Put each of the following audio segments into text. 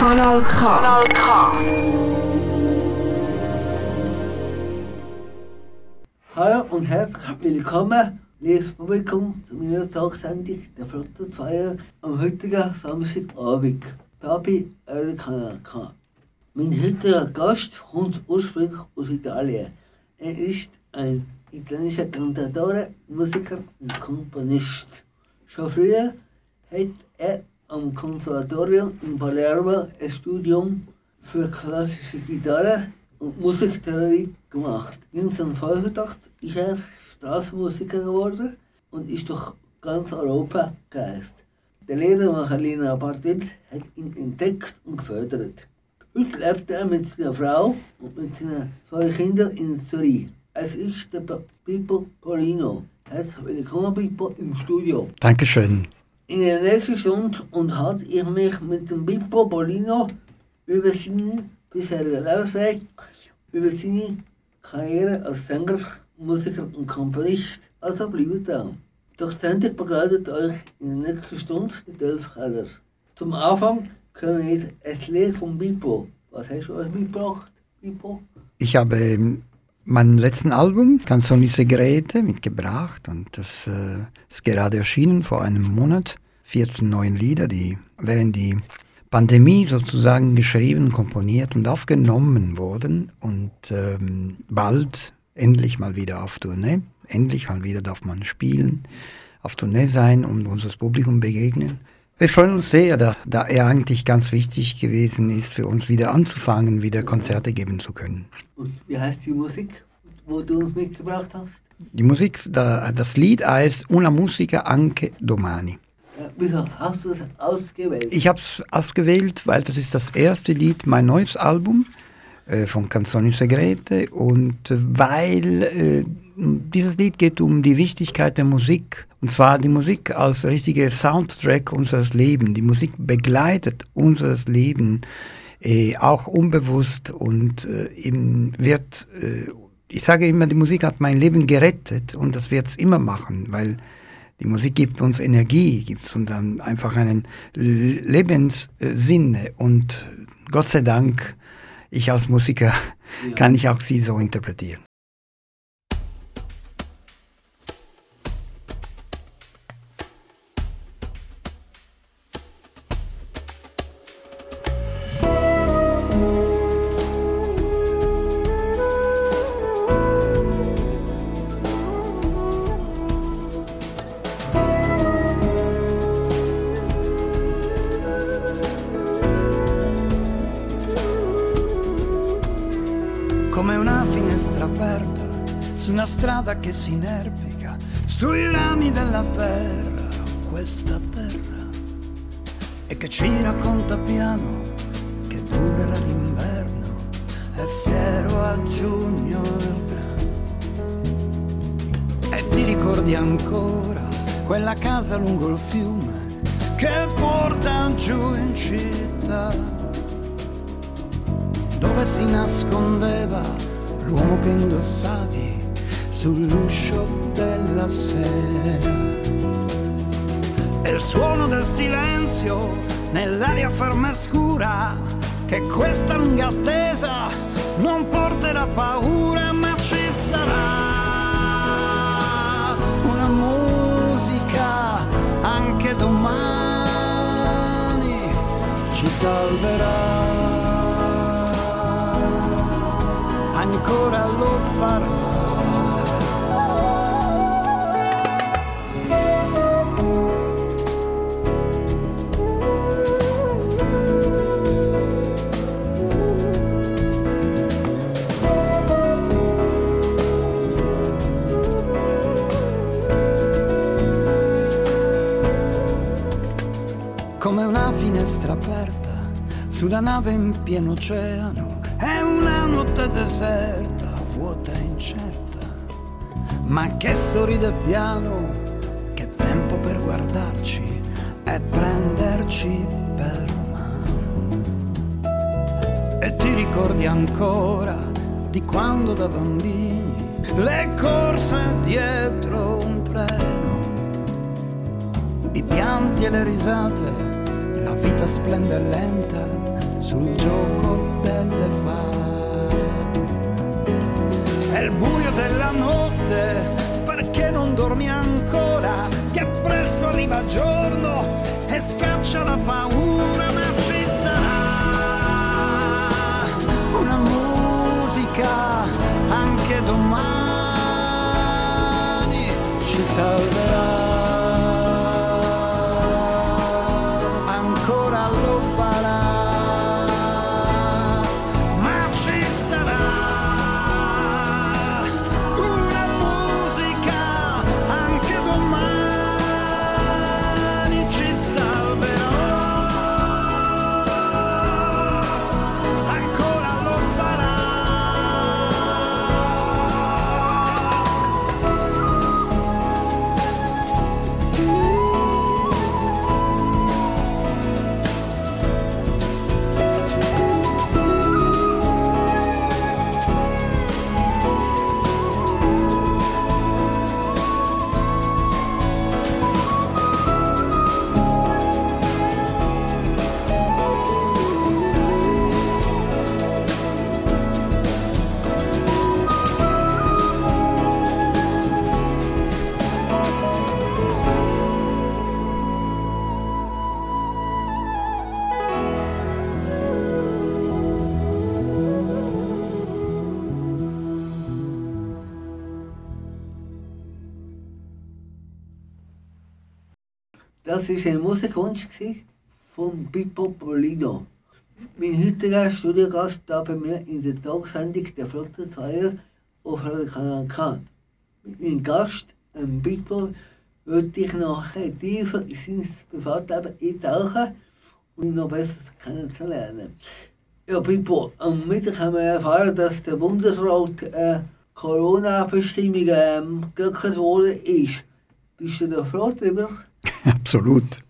Kanal K. Kanal K. Hallo und herzlich willkommen, liebes Publikum, zu meiner Talksendung der Flotte 2 am heutigen Samstagabend. Da bei eurem Kanal K. Mein heutiger Gast kommt ursprünglich aus Italien. Er ist ein italienischer Kantatore, Musiker und Komponist. Schon früher hat er am Konservatorium in Palermo ein Studium für klassische Gitarre und Musiktheorie gemacht. 1985 ist er Straßenmusiker geworden und ist durch ganz Europa gereist. Der Ledermacher Lina Bartel hat ihn entdeckt und gefördert. Heute lebt er mit seiner Frau und mit seinen zwei Kindern in Zürich. Es ist der Pippo Polino. Herzlich willkommen, Pippo, im Studio. Dankeschön. In der nächsten Stunde unterhalte ich mich mit dem Pippo Polino über seinen bisherigen Lebensweg, über seine Karriere als Sänger, Musiker und Komponist. Also bleibt dran. Doch die begleitet euch in der nächsten Stunde die Delfkeller. Zum Anfang können wir jetzt ein Lied von Pippo. Was hast du euch mitgebracht, Pippo? Ich habe ähm, mein letzten Album, Canzoni Segrete, mitgebracht und das äh, ist gerade erschienen vor einem Monat. 14 neuen Lieder, die während die Pandemie sozusagen geschrieben, komponiert und aufgenommen wurden und ähm, bald endlich mal wieder auf Tournee. Endlich mal wieder darf man spielen, auf Tournee sein und unseres Publikum begegnen. Wir freuen uns sehr, da, da er eigentlich ganz wichtig gewesen ist, für uns wieder anzufangen, wieder Konzerte geben zu können. Und wie heißt die Musik, wo du uns mitgebracht hast? Die Musik, da, das Lied heißt Una musica anche domani. Wieso hast du es ausgewählt? Ich habe es ausgewählt, weil das ist das erste Lied, mein neues Album äh, von Canzoni Segrete. Und äh, weil äh, dieses Lied geht um die Wichtigkeit der Musik. Und zwar die Musik als richtiger Soundtrack unseres Lebens. Die Musik begleitet unseres Leben äh, auch unbewusst. Und äh, eben wird, äh, ich sage immer, die Musik hat mein Leben gerettet. Und das wird es immer machen, weil die Musik gibt uns Energie, gibt uns dann einfach einen Lebenssinn und Gott sei Dank, ich als Musiker ja. kann ich auch sie so interpretieren. Una strada che si inerpica sui rami della terra, questa terra, e che ci racconta piano che durerà l'inverno, è fiero a giugno il grano. E ti ricordi ancora quella casa lungo il fiume che porta giù in città? dove si nascondeva l'uomo che indossavi sull'uscio della sera. E il suono del silenzio nell'aria ferma e scura, che questa lunga attesa non porterà paura, ma ci sarà una musica anche domani ci salverà. ancora lo farò. Finestra aperta sulla nave in pieno oceano è una notte deserta, vuota e incerta, ma che sorride piano, che tempo per guardarci e prenderci per mano. E ti ricordi ancora di quando da bambini le corse dietro un treno, i pianti e le risate, splende lenta sul gioco delle fate. È il buio della notte, perché non dormi ancora? Che presto arriva giorno e scaccia la paura, ma ci sarà una musica anche domani ci salverà. War ein Musikwunsch von Pippo Polino. Mein heutiger Studiogast da bei mir in der Tagsendung der Flotte Zweier auf Radio Kanal K. Meinem Gast, ähm, Pippo, würde ich nachher tiefer in sein Privatleben eintauchen und ihn noch besser kennenzulernen. Ja, Pippo, am Mittag haben wir erfahren, dass der Bundesrat äh, Corona-Bestimmungen ähm, gelockert worden ist. Bist du da froh darüber? Absolut.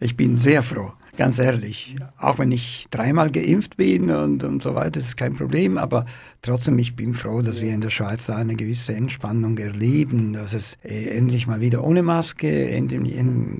Ich bin sehr froh, ganz ehrlich. Auch wenn ich dreimal geimpft bin und, und so weiter, ist kein Problem. Aber trotzdem, ich bin froh, dass wir in der Schweiz da eine gewisse Entspannung erleben, dass es äh, endlich mal wieder ohne Maske, endlich,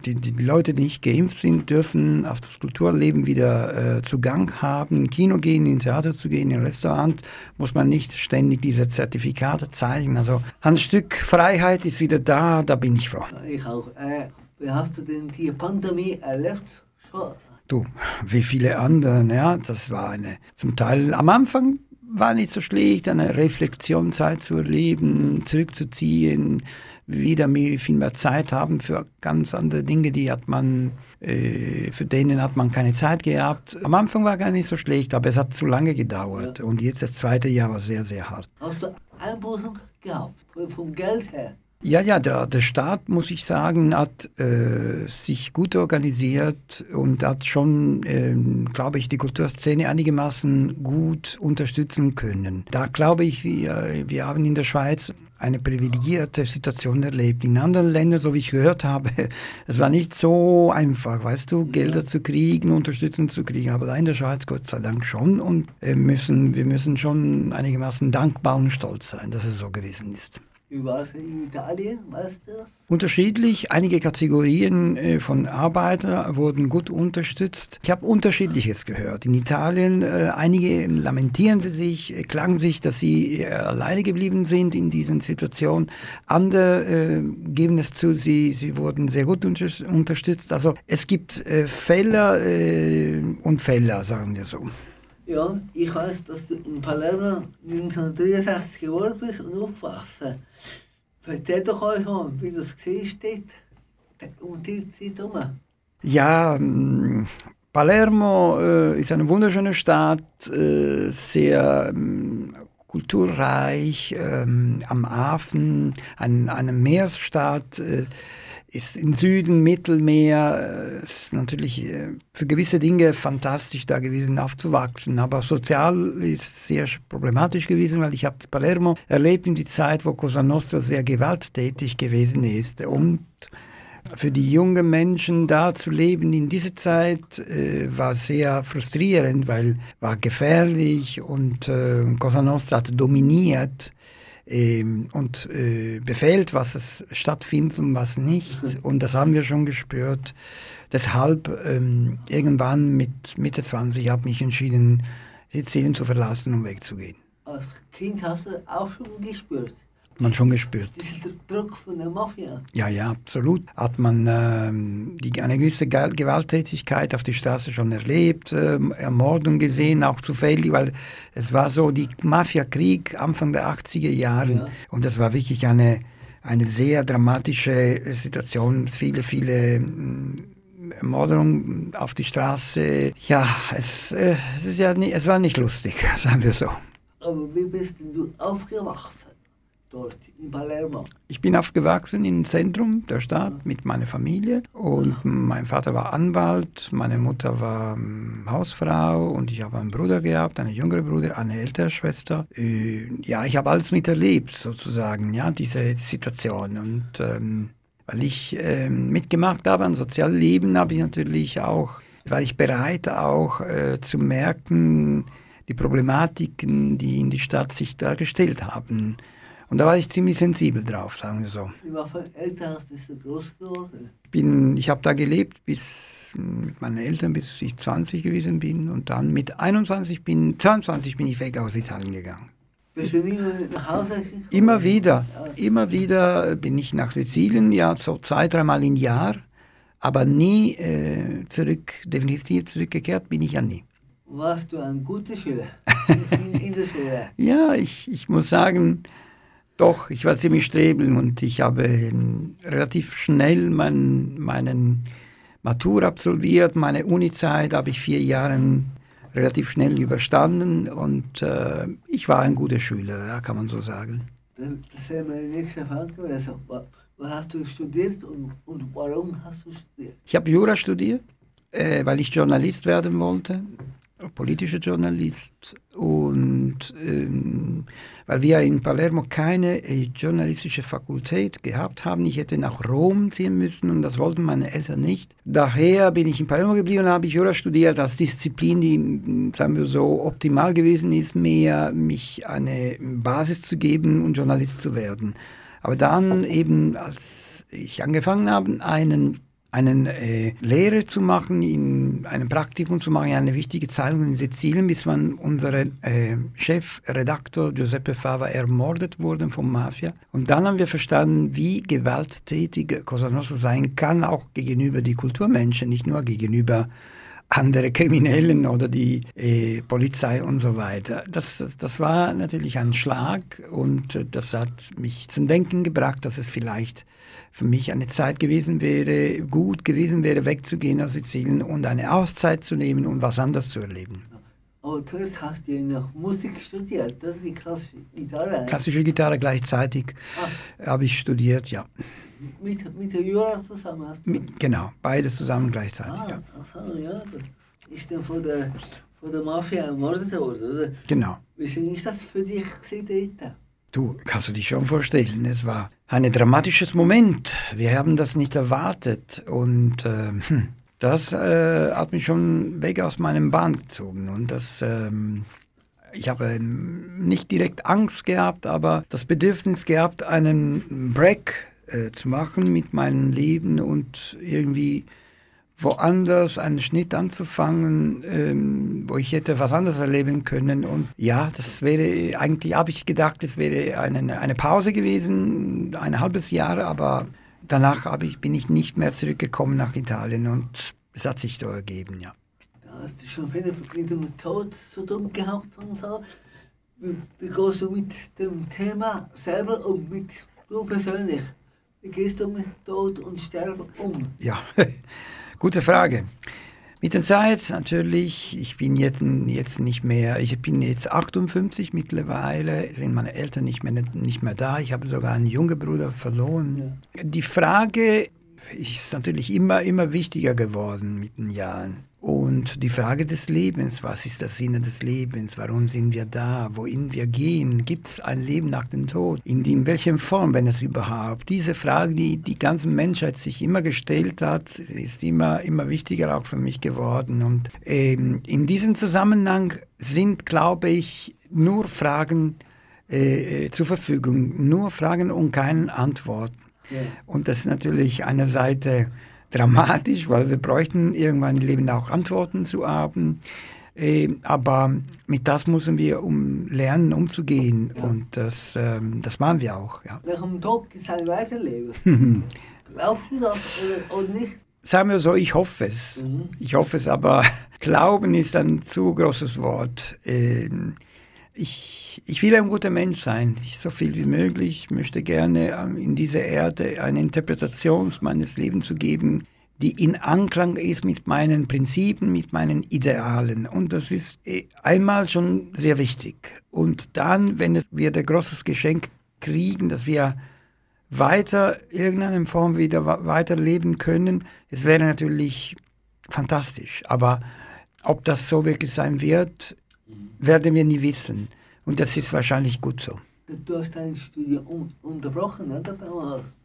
die, die Leute, die nicht geimpft sind, dürfen auf das Kulturleben wieder äh, Zugang haben, in Kino gehen, in Theater zu gehen, in Restaurant, muss man nicht ständig diese Zertifikate zeigen. Also ein Stück Freiheit ist wieder da, da bin ich froh. Ich auch. Äh, wie hast du denn die Pandemie erlebt? Schon. Du, wie viele andere, ja, das war eine, zum Teil am Anfang war nicht so schlecht, eine Reflexionszeit zu erleben, zurückzuziehen, wieder mehr, viel mehr Zeit haben für ganz andere Dinge, die hat man, äh, für denen hat man keine Zeit gehabt. Am Anfang war gar nicht so schlecht, aber es hat zu lange gedauert Ja. und jetzt das zweite Jahr war sehr, sehr hart. Hast du Einbußen gehabt? Vom Geld her? Ja, ja, der, der Staat, muss ich sagen, hat äh, sich gut organisiert und hat schon, ähm, glaube ich, die Kulturszene einigermaßen gut unterstützen können. Da glaube ich, wir, wir haben in der Schweiz eine privilegierte Situation erlebt. In anderen Ländern, so wie ich gehört habe, es war nicht so einfach, weißt du, Gelder zu kriegen, Unterstützung zu kriegen. Aber da in der Schweiz, Gott sei Dank schon. Und äh, müssen, wir müssen schon einigermaßen dankbar und stolz sein, dass es so gewesen ist. Wie war es in Italien? Weißt du das? Unterschiedlich, einige Kategorien äh, von Arbeiter wurden gut unterstützt. Ich habe unterschiedliches gehört. In Italien, äh, einige lamentieren sie sich, äh, klagen sich, dass sie alleine geblieben sind in diesen Situationen. Andere geben es zu, sie, sie wurden sehr gut unter unterstützt. Also es gibt äh, und Fälle, sagen wir so. Ja, ich weiß, dass du in Palermo 1963 geboren bist und aufgewachsen. Erzähl doch euch mal, wie das dort und die Zeit herum. Ja, mm, Palermo äh, ist eine wunderschöne Stadt, äh, sehr ähm, kulturreich, ähm, am Hafen, ein, eine Meeresstadt, äh, ist im Süden Mittelmeer, äh, ist natürlich äh, für gewisse Dinge fantastisch da gewesen aufzuwachsen, aber sozial ist sehr problematisch gewesen, weil ich habe Palermo erlebt in die Zeit, wo Cosa Nostra sehr gewalttätig gewesen ist. Und für die jungen Menschen da zu leben in dieser Zeit äh, war sehr frustrierend, weil war gefährlich und äh, Cosa Nostra hat dominiert ähm, und äh, befehlt, was es stattfindet und was nicht. Und das haben wir schon gespürt. Deshalb ähm, irgendwann mit Mitte 20 habe ich mich entschieden, Sizilien zu verlassen und wegzugehen. Als Kind hast du auch schon gespürt. Man schon gespürt. Dieser Druck von der Mafia. Ja, ja, absolut. Hat man ähm, die, eine gewisse Ge Gewalttätigkeit auf der Straße schon erlebt, ähm, Ermordung gesehen, auch zufällig, weil es war so die Mafia-Krieg Anfang der 80er Jahre Ja. und das war wirklich eine, eine sehr dramatische Situation. Viele, viele mm, Ermordungen auf die Straße. Ja, es, äh, es, ist ja nie, es war nicht lustig, sagen wir so. Aber wie bist du aufgewachsen dort in Palermo? Ich bin aufgewachsen im Zentrum der Stadt mit meiner Familie und mein Vater war Anwalt, meine Mutter war ähm, Hausfrau und ich habe einen Bruder gehabt, einen jüngeren Bruder, eine ältere Schwester. Äh, ja, ich habe alles miterlebt sozusagen, ja, diese Situation und ähm, weil ich ähm, mitgemacht habe am sozialen Leben, habe ich natürlich auch, war ich bereit auch äh, zu merken, die Problematiken, die in die Stadt sich dargestellt haben. Und da war ich ziemlich sensibel drauf, sagen wir so. In welchen Elternhaus bist du groß geworden? Bin, ich habe da gelebt bis mm, mit meinen Eltern, bis ich 20 gewesen bin. Und dann mit 21 bin, 22 bin ich weg aus Italien gegangen. Bist du nie nach Hause gekommen? Immer wieder, immer wieder bin ich nach Sizilien, ja, so zwei, dreimal im Jahr. Aber nie äh, zurück, definitiv zurückgekehrt bin ich ja nie. Warst du ein guter Schüler in, in der Schule? Ja, ich, ich muss sagen, doch, ich war ziemlich strebel und ich habe ähm, relativ schnell mein, meinen Matur absolviert. Meine Uni-Zeit habe ich vier Jahre relativ schnell überstanden und äh, ich war ein guter Schüler, ja, kann man so sagen. Das wäre meine nächste Frage gewesen. Wa- Was hast du studiert und, und warum hast du studiert? Ich habe Jura studiert, äh, weil ich Journalist werden wollte, politischer Journalist. Und ähm, weil wir in Palermo keine äh, journalistische Fakultät gehabt haben, ich hätte nach Rom ziehen müssen und das wollten meine Eltern nicht. Daher bin ich in Palermo geblieben und habe Jura studiert als Disziplin, die, mh, sagen wir so, optimal gewesen ist, mir mich eine Basis zu geben und Journalist zu werden. Aber dann eben, als ich angefangen habe, einen einen äh, Lehre zu machen, in einem Praktikum zu machen, in eine wichtige Zeitung in Sizilien, bis man unsere äh, Chefredaktor Giuseppe Fava ermordet wurde vom Mafia. Und dann haben wir verstanden, wie gewalttätig Cosa Nostra sein kann, auch gegenüber die Kulturmenschen, nicht nur gegenüber andere Kriminellen oder die äh, Polizei und so weiter. Das, das war natürlich ein Schlag und äh, das hat mich zum Denken gebracht, dass es vielleicht für mich eine Zeit gewesen wäre, gut gewesen wäre, wegzugehen aus Sizilien und eine Auszeit zu nehmen und was anderes zu erleben. Aber zuerst hast du ja noch Musik studiert, das ist die klassische Gitarre. Klassische Gitarre gleichzeitig Ah, habe ich studiert, ja. mit, mit der Jura zusammen hast du. Mit, genau, beides zusammen gleichzeitig, ah, ja. ach so, ja. Das ist dann von der, von der Mafia ermordet worden, oder? Genau. Wie ist das für dich dort? Du, kannst du dich schon vorstellen, es war ein dramatisches Moment. Wir haben das nicht erwartet und ähm, hm, das äh, hat mich schon weg aus meinem Bahn gezogen und das... Ähm, ich habe ähm, nicht direkt Angst gehabt, aber das Bedürfnis gehabt, einen Break äh, zu machen mit meinem Leben und irgendwie woanders einen Schnitt anzufangen, ähm, wo ich hätte was anderes erleben können. Und ja, das wäre, eigentlich habe ich gedacht, es wäre eine, eine Pause gewesen, ein halbes Jahr, aber danach habe ich, bin ich nicht mehr zurückgekommen nach Italien und es hat sich so ergeben, ja. Da hast du schon viel mit dem Tod zu tun gehabt und so. Wie, wie gehst du mit dem Thema selber um, mit du persönlich? Wie gehst du mit Tod und Sterben um? Ja, gute Frage. Mit der Zeit natürlich, ich bin jetzt, jetzt nicht mehr, ich bin jetzt 58 mittlerweile, sind meine Eltern nicht mehr, nicht mehr da, ich habe sogar einen jungen Bruder verloren. Die Frage ist natürlich immer, immer wichtiger geworden mit den Jahren. Und die Frage des Lebens, was ist der Sinn des Lebens, warum sind wir da, wohin wir gehen, gibt es ein Leben nach dem Tod, in, in welcher Form, wenn es überhaupt. Diese Frage, die die ganze Menschheit sich immer gestellt hat, ist immer, immer wichtiger auch für mich geworden. Und ähm, in diesem Zusammenhang sind, glaube ich, nur Fragen, äh, äh, zur Verfügung. Nur Fragen und keine Antworten. Ja. Und das ist natürlich einer Seite dramatisch, weil wir bräuchten irgendwann im Leben auch Antworten zu haben. Äh, aber mit das müssen wir um lernen, umzugehen. Ja. Und das, ähm, das machen wir auch. Ja. Nach dem Tod es ein Weiterleben. Glaubst du das oder, oder nicht? Sagen wir so, ich hoffe es. Mhm. Ich hoffe es, aber Glauben ist ein zu großes Wort. Ich, ich will ein guter Mensch sein, ich, so viel wie möglich. Ich möchte gerne ähm, in dieser Erde eine Interpretation meines Lebens zu geben, die in Anklang ist mit meinen Prinzipien, mit meinen Idealen. Und das ist äh, einmal schon sehr wichtig. Und dann, wenn wir ein großes Geschenk kriegen, dass wir weiter irgendeiner Form wieder weiterleben können, es wäre natürlich fantastisch. Aber ob das so wirklich sein wird, werden wir nie wissen. Und das ist wahrscheinlich gut so. Du hast dein Studium un unterbrochen, oder?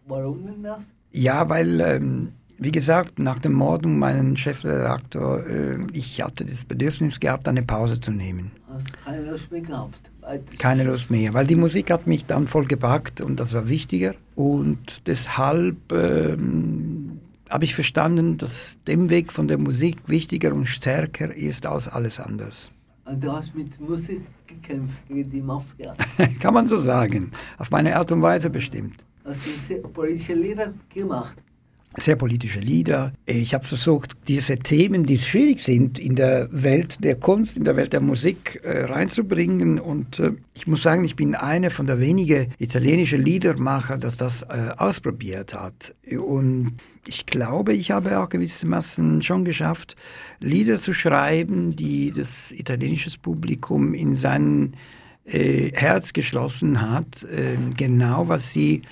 Warum denn das? Ja, weil, ähm, wie gesagt, nach dem Mord um meinen Chefredakteur, äh, ich hatte das Bedürfnis gehabt, eine Pause zu nehmen. Hast keine Lust mehr gehabt? Keine Lust mehr, weil die Musik hat mich dann voll gepackt und das war wichtiger. Und deshalb ähm, habe ich verstanden, dass dem Weg von der Musik wichtiger und stärker ist als alles anderes. Und du hast mit Musik gekämpft gegen die Mafia. Kann man so sagen. Auf meine Art und Weise bestimmt. Hast du politische Lieder gemacht? Sehr politische Lieder. Ich habe versucht, diese Themen, die schwierig sind, in der Welt der Kunst, in der Welt der Musik äh, reinzubringen. Und äh, ich muss sagen, ich bin einer von der wenigen italienischen Liedermacher, das das äh, ausprobiert hat. Und ich glaube, ich habe auch gewissermaßen schon geschafft, Lieder zu schreiben, die das italienische Publikum in sein äh, Herz geschlossen hat, äh, genau was sie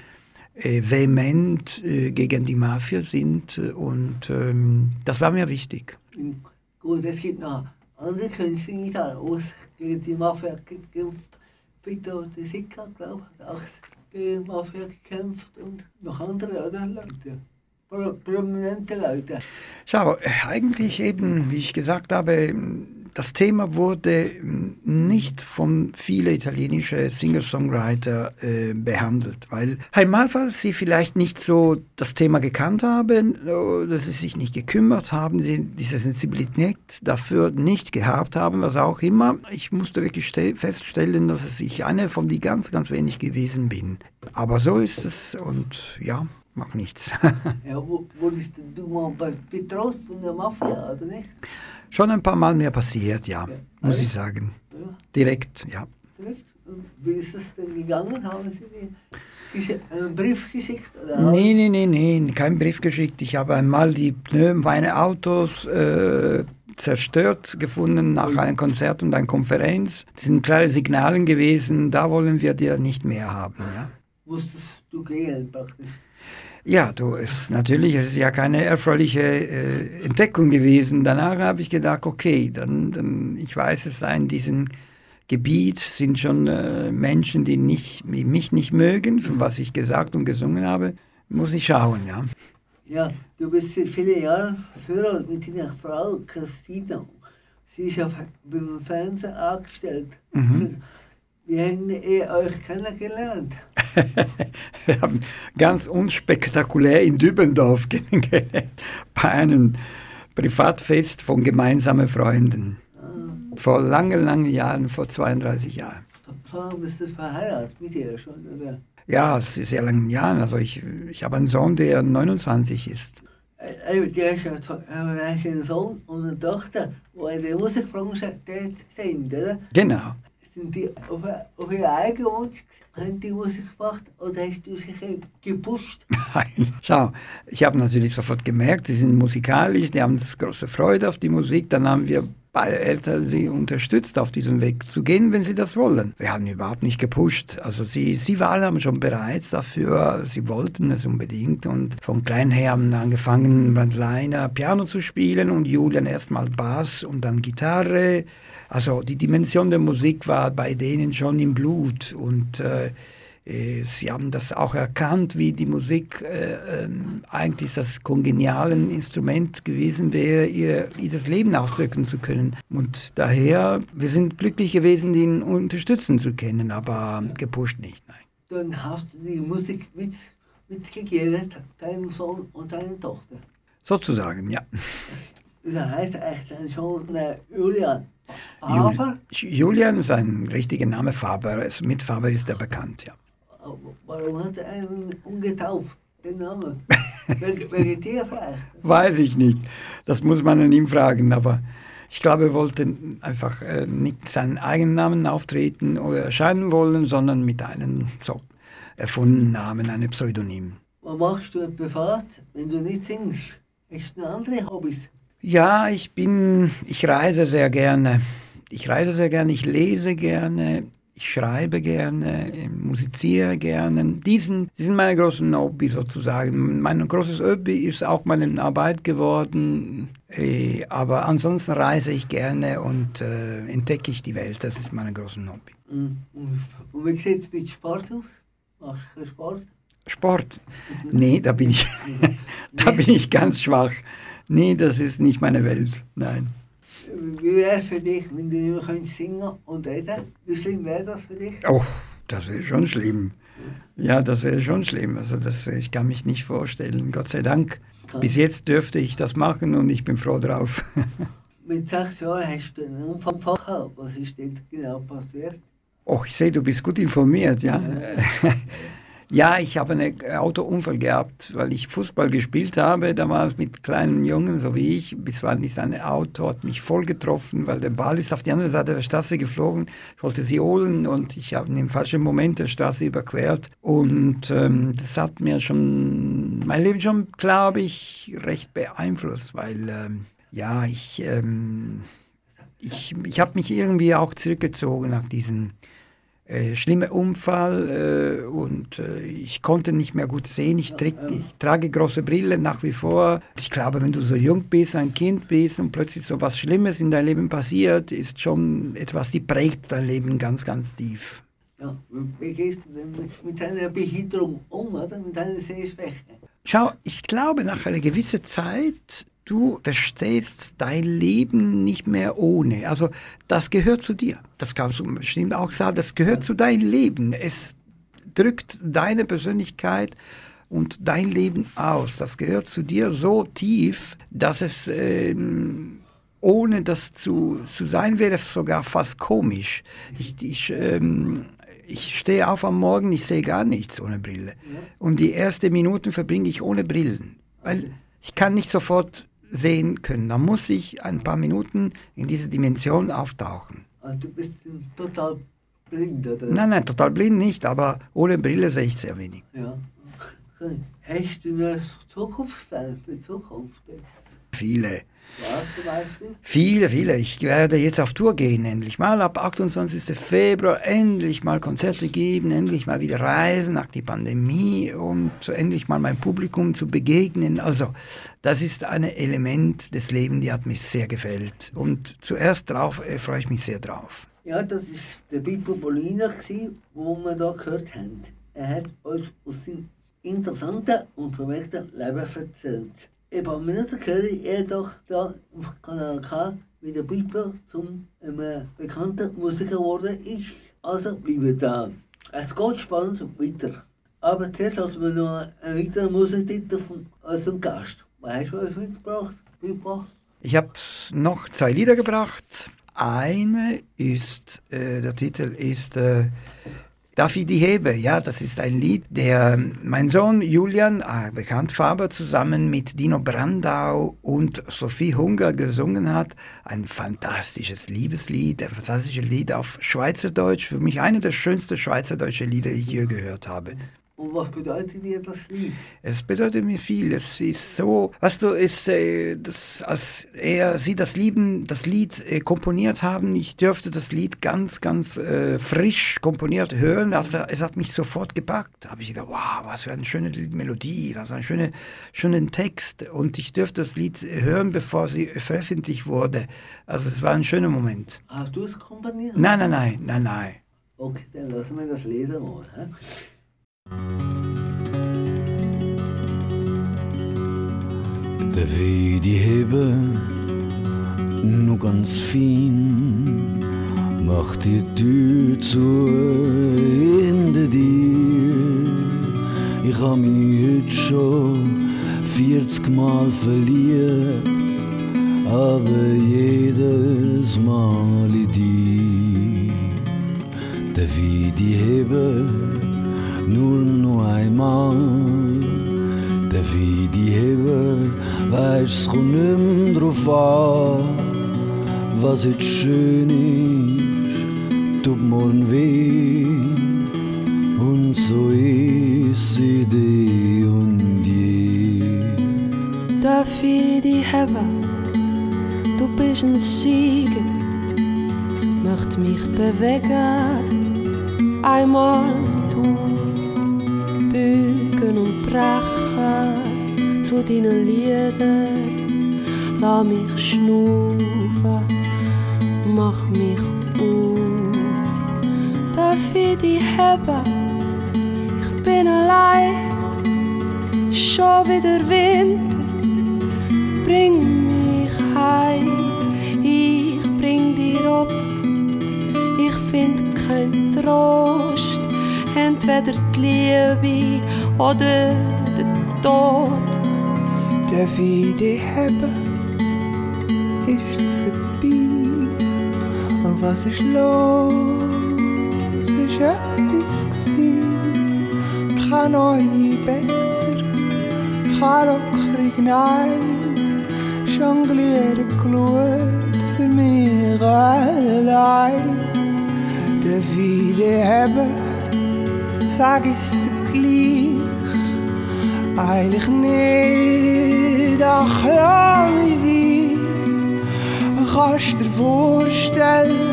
vehement äh, gegen die Mafia sind äh, und ähm, das war mir wichtig. Gut, es gibt noch andere Künstler in Italien, die sich gegen die Mafia gekämpft Vito De Sica, glaube ich, hat auch gegen die Mafia gekämpft und noch andere oder Leute. Pro prominente Leute. Schau, äh, eigentlich eben, wie ich gesagt habe, das Thema wurde ähm, nicht von vielen italienischen Singer-Songwriter äh, behandelt, weil weil sie vielleicht nicht so das Thema gekannt haben, äh, dass sie sich nicht gekümmert haben, sie diese Sensibilität dafür nicht gehabt haben, was auch immer. Ich musste wirklich ste- feststellen, dass ich einer von die ganz, ganz wenig gewesen bin. Aber so ist es und ja, macht nichts. Ja, wurdest du mal be- bedroht von der Mafia, oder nicht? Schon ein paar Mal mehr passiert, ja, muss ich sagen. Direkt, ja. direkt. Und wie ist das denn gegangen? Haben Sie dir gesche- einen Brief geschickt? Oder Nee, nee, nee, nee, kein Brief geschickt. Ich habe einmal die Pneu meiner Autos äh, zerstört gefunden nach einem Konzert und einer Konferenz. Das sind klare Signale gewesen, da wollen wir dir nicht mehr haben, ja. Musstest du gehen praktisch? Ja, du, es, natürlich, es ist ja keine erfreuliche äh, Entdeckung gewesen. Danach habe ich gedacht, okay, dann, dann, ich weiß es, in diesem Gebiet sind schon äh, Menschen, die, nicht, die mich nicht mögen, von was ich gesagt und gesungen habe. Muss ich schauen, ja. Ja, du bist seit vielen Jahren verheiratet mit deiner Frau Christina. Sie ist ja beim Fernsehen angestellt. Mhm. Wie habt ihr euch kennengelernt? Wir haben ganz unspektakulär in Dübendorf kennengelernt, bei einem Privatfest von gemeinsamen Freunden. Vor langen, langen Jahren, vor 32 Jahren. So lange bist du verheiratet mit ihr schon, oder? Ja, ist sehr langen Jahren. Also ich, ich habe einen Sohn, der 29 ist. Ja so- äh, einen Sohn und eine Tochter, die in der Musikbranche tätig sind, oder? Genau. Sind die auf, auf ihren eigenen Wunsch haben die Musik gemacht oder hast du sie gepusht? Nein. Schau, ich habe natürlich sofort gemerkt, die sind musikalisch, die haben große Freude auf die Musik. Dann haben wir beide Eltern sie unterstützt, auf diesen Weg zu gehen, wenn sie das wollen. Wir haben überhaupt nicht gepusht. Also sie, sie waren schon bereit dafür, sie wollten es unbedingt. Und von klein her haben angefangen, Brandleiner Piano zu spielen und Julian erstmal Bass und dann Gitarre. Also die Dimension der Musik war bei denen schon im Blut und äh, Äh, sie haben das auch erkannt, wie die Musik äh, äh, eigentlich das kongeniale Instrument gewesen wäre, ihr, ihr das Leben ausdrücken zu können. Und daher, wir sind glücklich gewesen, ihn unterstützen zu können, aber gepusht nicht, nein. Dann hast du die Musik mit, mitgegeben, deinem Sohn und deiner Tochter. Sozusagen, ja. Das heißt eigentlich schon äh, Julian Faber? Julian ist ein richtiger Name, Faber. Mit Faber ist er bekannt, ja. Warum hat er einen umgetauft, den Namen? Wegen vielleicht? Weiß ich nicht. Das muss man an ihm fragen, aber ich glaube, er wollte einfach äh, nicht seinen eigenen Namen auftreten oder erscheinen wollen, sondern mit einem so erfundenen Namen, einem Pseudonym. Was machst du privat, wenn du nicht singst? Hast du andere Hobbys? Ja, ich bin, ich reise sehr gerne. Ich reise sehr gerne, ich lese gerne, ich schreibe gerne, musiziere gerne. Diesen, die sind meine großen Hobby sozusagen. Mein großes Hobby ist auch meine Arbeit geworden. Äh, aber ansonsten reise ich gerne und äh, entdecke ich die Welt. Das ist mein großes Hobby. Und, und wie sieht es mit Sport aus? Machst du Sport? Sport? Nee, da bin ich, da bin ich ganz schwach. Nee, das ist nicht meine Welt. Nein. Wie wäre es für dich, wenn du nicht mehr singen und reden? Wie schlimm wäre das für dich? Oh, das wäre schon schlimm. Ja, das wäre schon schlimm. Also das, ich kann mich nicht vorstellen. Gott sei Dank. Krass. Bis jetzt dürfte ich das machen und ich bin froh drauf. Mit sechs Jahren hast du einen Unfall gehabt. Was ist denn genau passiert? Oh, ich sehe, du bist gut informiert, ja. ja. Ja, ich habe einen Autounfall gehabt, weil ich Fußball gespielt habe, damals mit kleinen Jungen, so wie ich. Bisweilen ist ein Auto, hat mich voll getroffen, weil der Ball ist auf die andere Seite der Straße geflogen. Ich wollte sie holen und ich habe im falschen Moment der Straße überquert. Und ähm, das hat mir schon, mein Leben schon, glaube ich, recht beeinflusst, weil, ähm, ja, ich, ähm, ich, ich habe mich irgendwie auch zurückgezogen nach diesen äh, schlimmer Unfall äh, und äh, ich konnte nicht mehr gut sehen. Ich, ich, trage große Brille nach wie vor. Ich glaube, wenn du so jung bist, ein Kind bist und plötzlich so was Schlimmes in deinem Leben passiert, ist schon etwas, die prägt dein Leben ganz, ganz tief. Ja, wie gehst du denn mit, mit deiner Behinderung um, oder? mit deiner Sehschwäche? Schau, ich glaube, nach einer gewissen Zeit du verstehst dein Leben nicht mehr ohne. Also das gehört zu dir. Das kannst du bestimmt auch sagen. Das gehört zu deinem Leben. Es drückt deine Persönlichkeit und dein Leben aus. Das gehört zu dir so tief, dass es ähm, ohne das zu, zu sein wäre sogar fast komisch. Ich, ich, ähm, ich stehe auf am Morgen, ich sehe gar nichts ohne Brille. Und die ersten Minuten verbringe ich ohne Brillen. Weil ich kann nicht sofort sehen können. Da muss ich ein paar Minuten in diese Dimension auftauchen. Also du bist total blind, oder? Nein, nein, total blind nicht, aber ohne Brille sehe ich sehr wenig. Ja. Hast du noch Zukunftspläne für Zukunft? Viele. Ja, zum Beispiel? Viele, viele. Ich werde jetzt auf Tour gehen, endlich mal. Ab 28. Februar endlich mal Konzerte geben, endlich mal wieder reisen nach der Pandemie, um so endlich mal mein Publikum zu begegnen. Also, das ist ein Element des Lebens, die hat mich sehr gefällt. Und zuerst drauf äh, freue ich mich sehr drauf. Ja, das ist der Pippo Bolina, wo wir da gehört haben. Er hat uns aus seinem interessanten und bewegten Leben erzählt. Über Minuten höre er doch da im Kanal K, wie der Piper zum einem bekannten Musiker geworden ist. Also bleibe da. Es geht spannend weiter. Aber zuerst lassen wir noch einen weiteren Musiktitel von unserem Gast. Was hast du uns mitgebracht, Piper? Ich habe noch zwei Lieder gebracht. Eine ist, äh, der Titel ist äh, Darf ich die hebe? Ja, das ist ein Lied, der mein Sohn Julian, äh, bekannt Faber, zusammen mit Dino Brandau und Sophie Hunger gesungen hat. Ein fantastisches Liebeslied, ein fantastisches Lied auf Schweizerdeutsch. Für mich eine der schönsten schweizerdeutschen Lieder, die ich je gehört habe. Und was bedeutet dir das Lied? Es bedeutet mir viel. Es ist so, weißt du, ist, äh, das, als er, sie das, Lieben, das Lied äh, komponiert haben, ich dürfte das Lied ganz, ganz äh, frisch komponiert hören. Also, es hat mich sofort gepackt. Da habe ich gedacht, wow, was für eine schöne Melodie, was für einen schönen, schönen Text. Und ich dürfte das Lied hören, bevor sie veröffentlicht wurde. Also es war ein schöner Moment. Hast du es komponiert? Nein, nein, nein, nein, nein. Okay, dann lassen wir das lesen mal. Der wie die Hebe nur ganz fein macht die Tür zu hinter dir. Ich hab mich heute schon 40 Mal verliebt, aber jedes Mal in dich. Der wie die Hebe nur noch einmal der wie die Hebe weiß nimm drauf an, was jetzt schön ist, tut morgen weh. Und so ist sie die und je. Darf ich die haben? Du bist ein Sieger, macht mich bewegen. Einmal und brechen zu deinen Liedern. Lass mich schnaufen, mach mich auf. Darf ich die haben? Ich bin allein, schon wieder Winter. Bring mich heim, ich bring dir Opfer. Ich find kein Trost, entweder die Liebe oder der Tod. Darf ich dich haben? Ist vorbei? Und was ist los? Ist etwas gewesen? Keine neue Better, kein lockerig Nein. Jonglieren geschaut für mich allein. Darf ich dich haben? Sag ich's dir gleich. Eigentlich nicht, ach lass mich sein. Kannst dir vorstellen,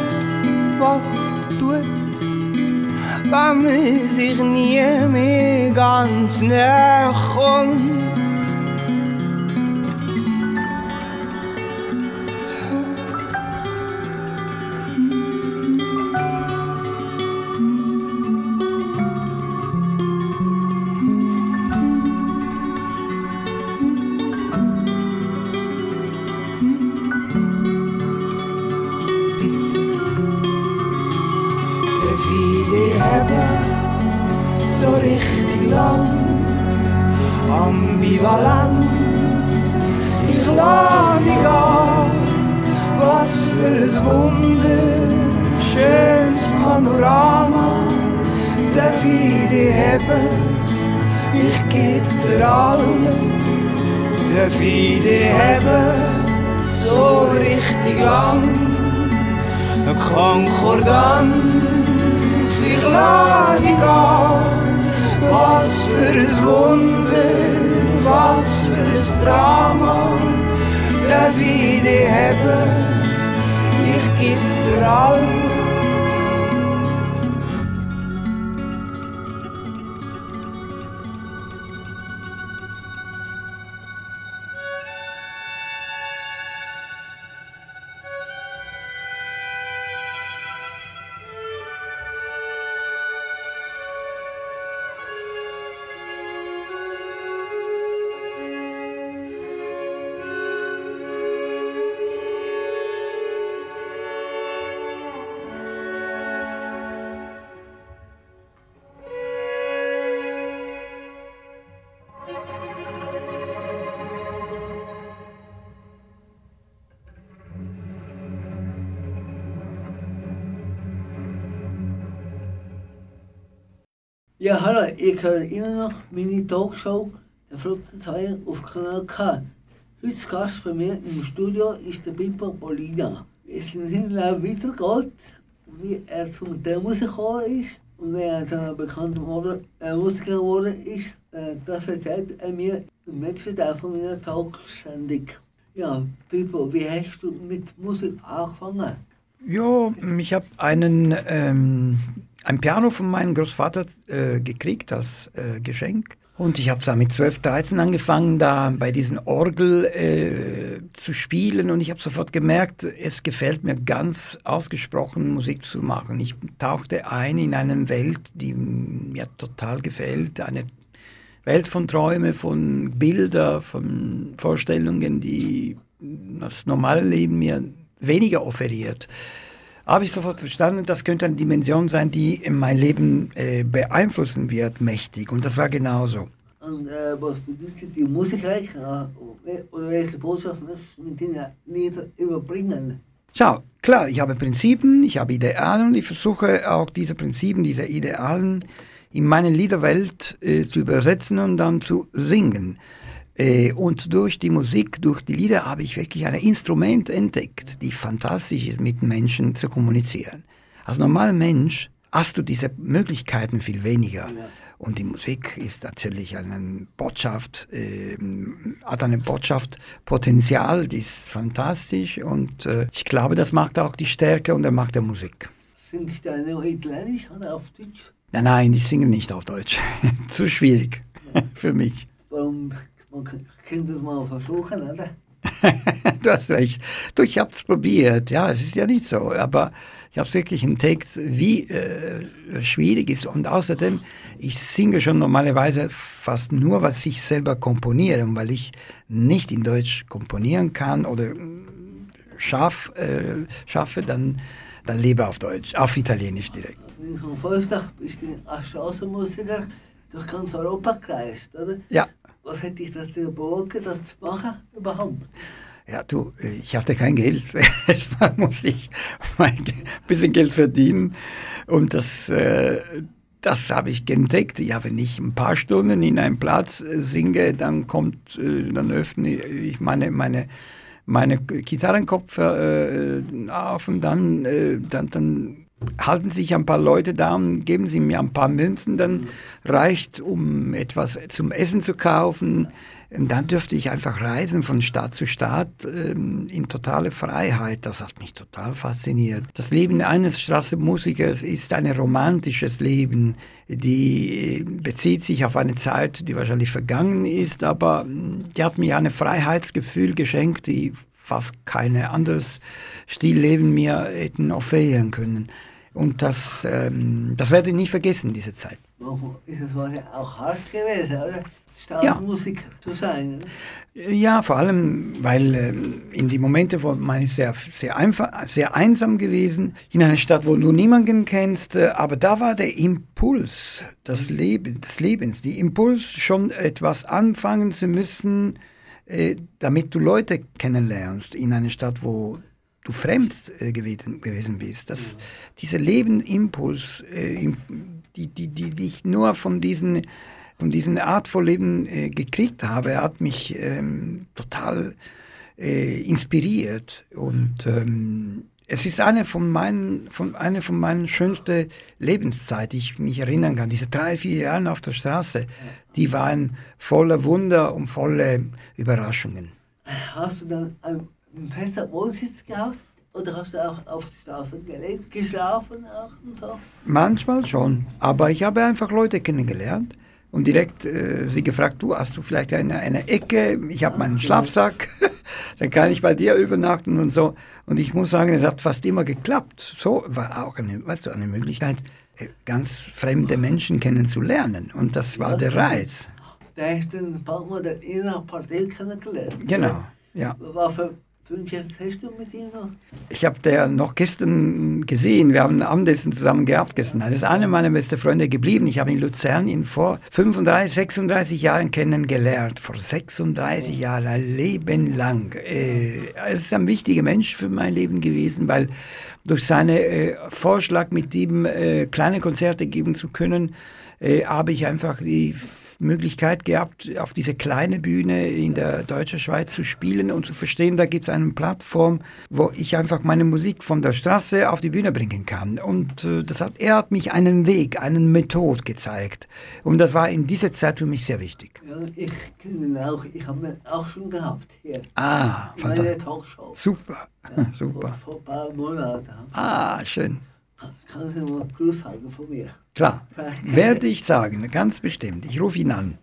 was es tut, wenn man sich nie mehr ganz näher kommt? Ambivalenz. Ich lade dich an, was für ein wunderschönes Panorama. Der viele haben, ich geb dir alles. Der viele haben so richtig lang. Een Konkordanz, ich lade dich an. Was für ein Wunder, was für ein Drama. Der will dich haben, ich geb dir. Ja, hallo, ich höre immer noch meine Talkshow der Flottenzeiger auf Kanal K. Heute Gast bei mir im Studio ist der Pippo Polina. Es in seinem Leben weitergeht, wie er zum Musiker gekommen ist und wie er zu einem bekannten äh, Musiker geworden ist, äh, das erzählt er mir im letzten Teil von meiner Talksendung. Ja, Pippo, wie hast du mit Musik angefangen? Ja, ich habe einen ähm, ein Piano von meinem Großvater äh, gekriegt als äh, Geschenk. Und ich habe da mit 12, 13 angefangen, da bei diesen Orgel äh, zu spielen. Und ich habe sofort gemerkt, es gefällt mir ganz ausgesprochen, Musik zu machen. Ich tauchte ein in eine Welt, die mir total gefällt, eine Welt von Träumen, von Bildern, von Vorstellungen, die das normale Leben mir weniger offeriert habe ich sofort verstanden, das könnte eine Dimension sein, die mein Leben äh, beeinflussen wird, mächtig. Und das war genauso. Und äh, was bedeutet die Musik eigentlich? Oder welche Botschaft möchtest du mit den Liedern überbringen? Schau, klar, ich habe Prinzipien, ich habe Idealen und ich versuche auch diese Prinzipien, diese Idealen in meine Liederwelt äh, zu übersetzen und dann zu singen. Äh, und durch die Musik, durch die Lieder habe ich wirklich ein Instrument entdeckt, die fantastisch ist, mit Menschen zu kommunizieren. Als normaler Mensch hast du diese Möglichkeiten viel weniger. Und die Musik ist natürlich eine Botschaft, äh, hat eine Botschaft Potenzial, die ist fantastisch und äh, ich glaube, das macht auch die Stärke und der Macht der Musik. Singst du nur Italienisch oder auf Deutsch? Nein, nein, ich singe nicht auf Deutsch. Zu schwierig für mich. Warum man könnte es mal versuchen, oder? du hast recht. Du, ich habe es probiert. Ja, es ist ja nicht so. Aber ich habe wirklich entdeckt, wie äh, schwierig es ist. Und außerdem, ich singe schon normalerweise fast nur, was ich selber komponiere. Und weil ich nicht in Deutsch komponieren kann oder äh, schaff, äh, schaffe, dann, dann lebe auf Deutsch, auf Italienisch direkt. So Volkstag bist du als Straßenmusiker durch ganz Europa gereist, oder? Ja. Was hätte ich dazu bewogen, das zu machen überhaupt? Ja, du, ich hatte kein Geld. Erstmal musste ich ein bisschen Geld verdienen. Und das, äh, das habe ich entdeckt. Ja, wenn ich ein paar Stunden in einem Platz äh, singe, dann kommt, äh, dann öffne ich meine, meine, meine Gitarrenkopf auf und dann, dann, dann halten sich ein paar Leute da und geben sie mir ein paar Münzen, dann reicht, um etwas zum Essen zu kaufen. Und dann dürfte ich einfach reisen von Stadt zu Stadt ähm, in totale Freiheit. Das hat mich total fasziniert. Das Leben eines Straßenmusikers ist ein romantisches Leben, die äh, bezieht sich auf eine Zeit, die wahrscheinlich vergangen ist, aber hm, die hat mir ein Freiheitsgefühl geschenkt, die fast keine anderes Stillleben mir hätten offerieren können. Und das, ähm, das werde ich nicht vergessen, diese Zeit. Es war ja auch hart gewesen, oder? Staatsmusik ja. zu sein. Ja, vor allem, weil ähm, in die Momente, wo man ist sehr, sehr, einfach, sehr einsam gewesen, in einer Stadt, wo du niemanden kennst, äh, aber da war der Impuls des, Leben, des Lebens, die Impuls, schon etwas anfangen zu müssen, äh, damit du Leute kennenlernst in einer Stadt, wo du fremd äh, gewesen, gewesen bist. Das, ja. Dieser Lebenimpuls, äh, die, die, die, die ich nur von diesen, von diesen Art von Leben äh, gekriegt habe, hat mich ähm, total äh, inspiriert. Und ähm, es ist eine von meinen, von, eine von meinen schönsten Lebenszeiten, die ich mich erinnern kann. Diese drei, vier Jahre auf der Straße, die waren voller Wunder und voller Überraschungen. Hast du dann ein einen festen Wohnsitz gehabt? Oder hast du auch auf der Straße gelebt, geschlafen auch und so? Manchmal schon. Aber ich habe einfach Leute kennengelernt und direkt äh, sie gefragt, du hast du vielleicht eine, eine Ecke, ich habe meinen Schlafsack, dann kann ich bei dir übernachten und so. Und ich muss sagen, es hat fast immer geklappt. So war auch eine, weißt du, eine Möglichkeit, äh, ganz fremde Menschen kennenzulernen. Und das war der Reiz. Da hast du den Partner der inneren Partei kennengelernt. Genau, ja. Was für Fünf Jahre hast du mit ihm noch? Ich habe der noch gestern gesehen. Wir haben Abendessen zusammen gehabt gestern. Das ist einer meiner besten Freunde geblieben. Ich habe in Luzern ihn vor 35, 36 Jahren kennengelernt. Vor 36 Jahren, ein Leben lang. Äh, er ist ein wichtiger Mensch für mein Leben gewesen, weil durch seinen äh, Vorschlag, mit ihm äh, kleine Konzerte geben zu können, habe ich einfach die Möglichkeit gehabt, auf diese kleine Bühne in der deutschen Schweiz zu spielen und zu verstehen, da gibt es eine Plattform, wo ich einfach meine Musik von der Straße auf die Bühne bringen kann. Und äh, das hat, er hat mich einen Weg, einen Method gezeigt. Und das war in dieser Zeit für mich sehr wichtig. Ja, ich kenne ihn auch. Ich habe ihn auch schon gehabt hier. Ah, fantastisch. Meine Talkshow. Super, ja, super. Vor, vor, ein paar Monaten. Ah, schön. Kannst du mal Gruß sagen von mir? Klar, werde ich sagen, ganz bestimmt. Ich rufe ihn an.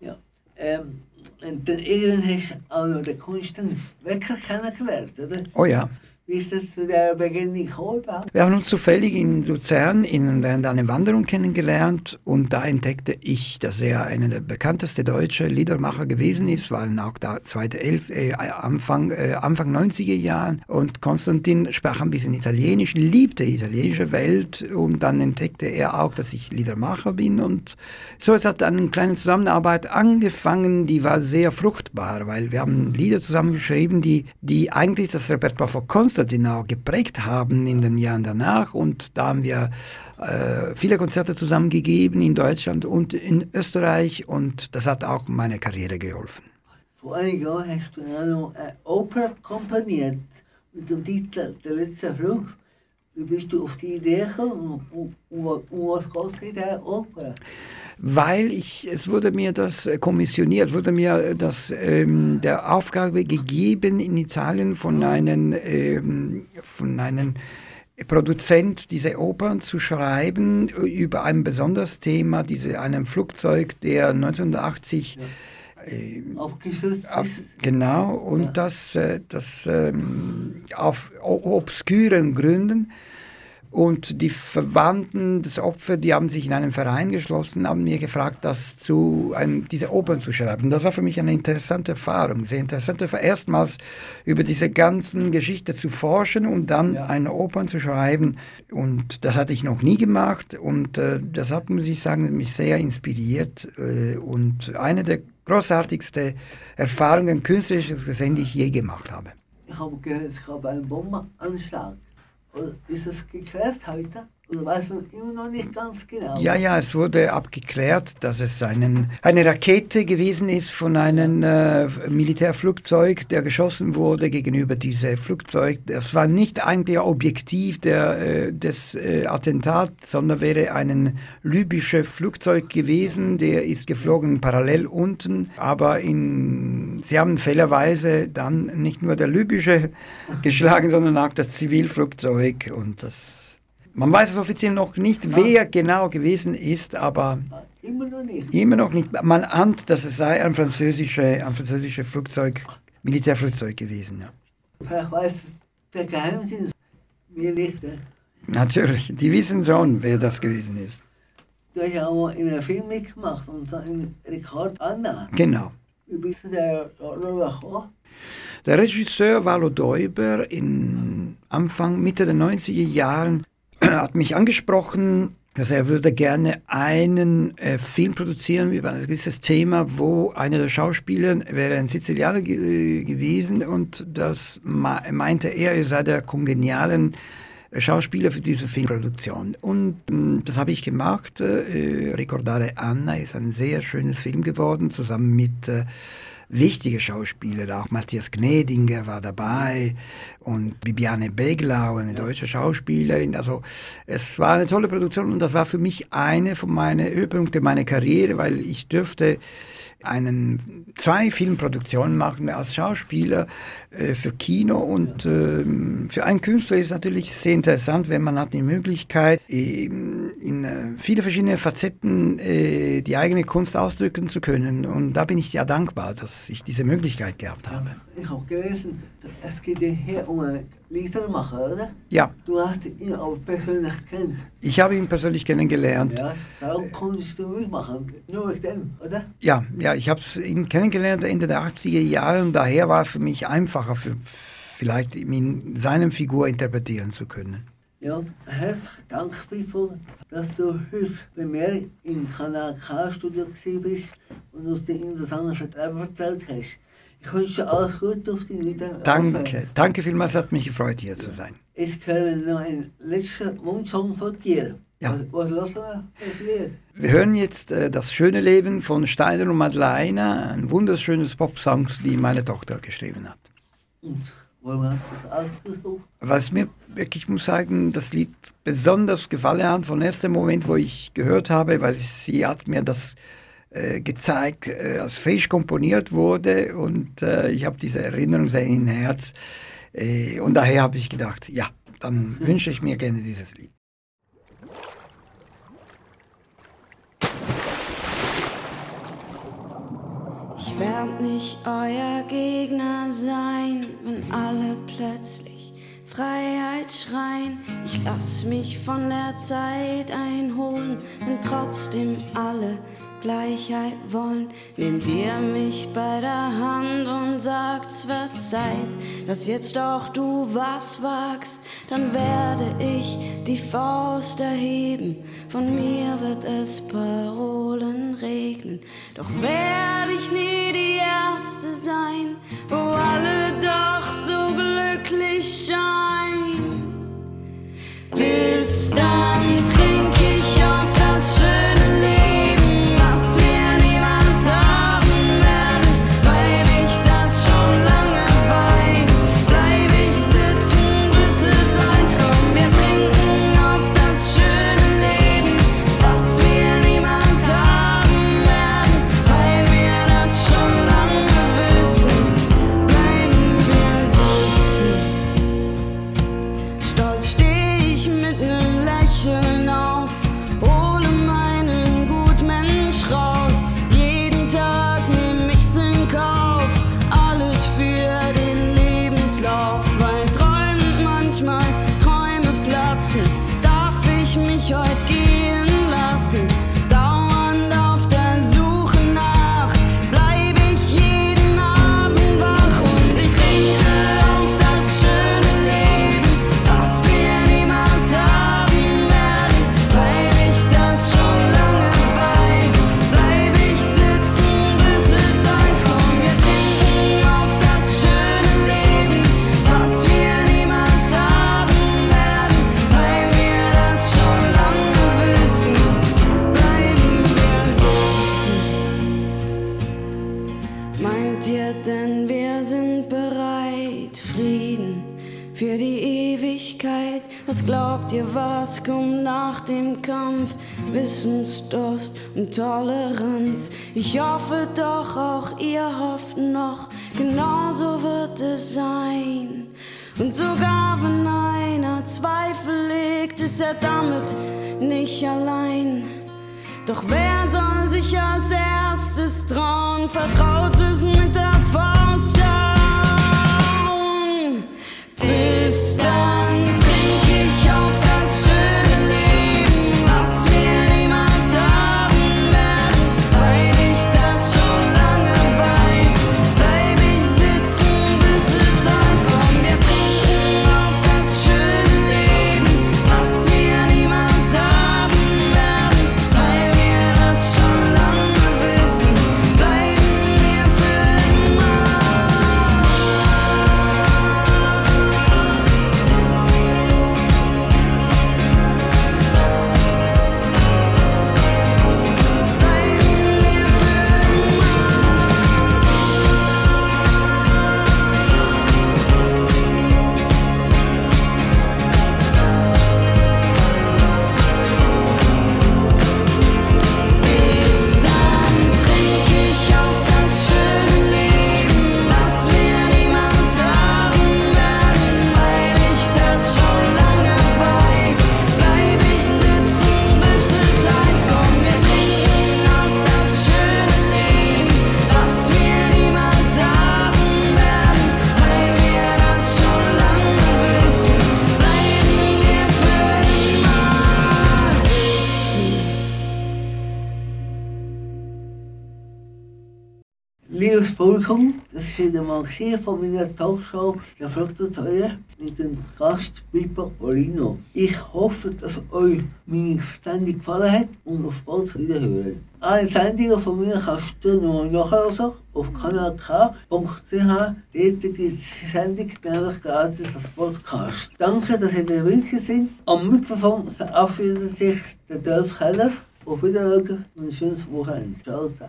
Ja, ähm, und dann irgendwann hast du auch noch den Kunst den Wecker kennengelernt, oder? Oh ja. Wie ist das zu der gekommen? überhaupt? Wir haben uns zufällig in Luzern in, während einer Wanderung kennengelernt und da entdeckte ich, dass er einer der bekanntesten deutschen Liedermacher gewesen ist, waren auch da zweite Elf, äh, Anfang, äh, Anfang 90er Jahren und Konstantin sprach ein bisschen Italienisch, liebte die italienische Welt und dann entdeckte er auch, dass ich Liedermacher bin und so es hat eine kleine Zusammenarbeit angefangen, die war sehr fruchtbar, weil wir haben Lieder zusammengeschrieben, die, die eigentlich das Repertoire von Konstantin auch geprägt haben in den Jahren danach. Und da haben wir äh, viele Konzerte zusammengegeben in Deutschland und in Österreich. Und das hat auch meine Karriere geholfen. Vor einigen Jahren hast du eine Oper komponiert mit dem Titel Der letzte Flug. Wie bist du auf die Idee gekommen und, und, und was in dieser Oper? Weil ich, es wurde mir das äh, kommissioniert, wurde mir das, ähm, der Aufgabe gegeben in Italien von einem, ähm, von einem Produzent diese Opern zu schreiben über ein besonderes Thema, diese, einem Flugzeug, der 1980 ja. Äh, ab, genau, und ja. das, äh, das ähm, auf obskuren Gründen und die Verwandten des Opfers, die haben sich in einen Verein geschlossen, haben mir gefragt, das zu, ein, diese Opern zu schreiben. Und das war für mich eine interessante Erfahrung, sehr interessante Erfahrung. Erstmals über diese ganzen Geschichte zu forschen und dann ja. eine Opern zu schreiben. Und das hatte ich noch nie gemacht. Und äh, das hat, muss ich sagen, mich sehr inspiriert. Äh, und eine der großartigsten Erfahrungen künstlerisches Gesehen, die ich je gemacht habe. Ich habe gehört, es gab einen Bombenanschlag ist es geklärt heute? Oder weiß man immer noch nicht ganz genau? Ja, ja, es wurde abgeklärt, dass es einen, eine Rakete gewesen ist von einem äh, Militärflugzeug, der geschossen wurde gegenüber diesem Flugzeug. Das war nicht eigentlich objektiv der, äh, des äh, Attentats, sondern wäre ein libysches Flugzeug gewesen, der ist geflogen parallel unten, aber in, sie haben fehlerweise dann nicht nur der libysche geschlagen, sondern auch das Zivilflugzeug und das man weiß es offiziell noch nicht, wer genau gewesen ist, aber immer noch nicht. Immer noch nicht. Man ahnt, dass es sei ein französisches ein französische Flugzeug, Militärflugzeug gewesen. Ja. Vielleicht weiß der Geheimdienst, wir nicht. Ne? Natürlich, die wissen schon, wer das gewesen ist. Du hast ja auch mal in einem Film mitgemacht, und zwar in Ricard Anna. Genau. Wie bist du der gekommen? Der Regisseur Valo Deuber in Anfang, Mitte der 90er Jahren hat mich angesprochen, dass er würde gerne einen äh, Film produzieren über ein gewisses Thema, wo einer der Schauspieler wäre ein Sizilianer ge gewesen und das meinte er, er sei der kongenialen Schauspieler für diese Filmproduktion. Und äh, das habe ich gemacht. Äh, Ricordare Anna ist ein sehr schönes Film geworden, zusammen mit äh, wichtige Schauspieler, auch Matthias Gnedinger war dabei und Bibiane Beglau, eine deutsche Schauspielerin. Also es war eine tolle Produktion und das war für mich eine von meinen Höhepunkten meiner Karriere, weil ich dürfte einen, zwei Filmproduktionen machen als Schauspieler äh, für Kino und äh, für einen Künstler ist es natürlich sehr interessant, wenn man hat die Möglichkeit, in, in äh, viele verschiedene Facetten äh, die eigene Kunst ausdrücken zu können und da bin ich ja dankbar, dass ich diese Möglichkeit gehabt habe. Ich habe gelesen, es geht hier um einen Liedermacher, oder? Ja. Du hast ihn auch persönlich kennt. Ich habe ihn persönlich kennengelernt. Ja, darum konntest du mitmachen, nur mit dem, oder? Ja, ja, ich habe ihn kennengelernt Ende der 80er Jahre und daher war es für mich einfacher, für, vielleicht in seinem Figur interpretieren zu können. Ja, herzlichen Dank, Pipo, dass du heute bei mir im Kanal K-Studio bist und uns die interessanten Vertreibung erzählt hast. Ich wünsche alles Gute auf die Wiedersehen. Danke, danke vielmals, hat mich gefreut, hier zu sein. Ich höre noch einen letzten Wunschsong von dir. Ja. Was, was wir? Wir hören jetzt äh, Das schöne Leben von Steiner und Madeleine, ein wunderschönes Popsong, die meine Tochter geschrieben hat. Und warum hast du das ausgesucht? Was mir wirklich, ich muss sagen, das Lied besonders gefallen hat, von ersten Moment, wo ich gehört habe, weil sie hat mir das äh, gezeigt, äh, als frisch komponiert wurde und äh, ich habe diese Erinnerung sehr in Herz. Äh, und daher habe ich gedacht, ja, dann mhm. wünsche ich mir gerne dieses Lied. Ich werd nicht euer Gegner sein, wenn alle plötzlich Freiheit schreien. Ich lass mich von der Zeit einholen, wenn trotzdem alle Gleichheit wollen. Nehmt ihr mich bei der Hand und sagt, es wird Zeit, dass jetzt doch du was wagst, dann werde ich die Faust erheben. Von mir wird es Parolen regnen, doch werde ich nie die Erste sein, wo alle doch so glücklich scheinen. Bis dann trink ich auf das schöne und Toleranz. Ich hoffe doch, auch ihr hofft noch, genauso wird es sein. Und sogar wenn einer Zweifel legt, ist er damit nicht allein. Doch wer soll sich als erstes trauen? Vertraut es mit der Faust hauen. Bis dann hier von meiner Talkshow «Der Teure» mit dem Gast Pipo Olino. Ich hoffe, dass euch meine Sendung gefallen hat und auf bald wiederhören. Alle Sendungen von mir kannst du noch nachhören auf kanalk.ch. Dort gibt es die Sendung nämlich gratis als Podcast. Danke, dass ihr dabei sind. Am Mikrofon verabschiedet sich der Dolph Keller. Auf Wiedersehen und ein schönes Wochenende. Ciao zusammen.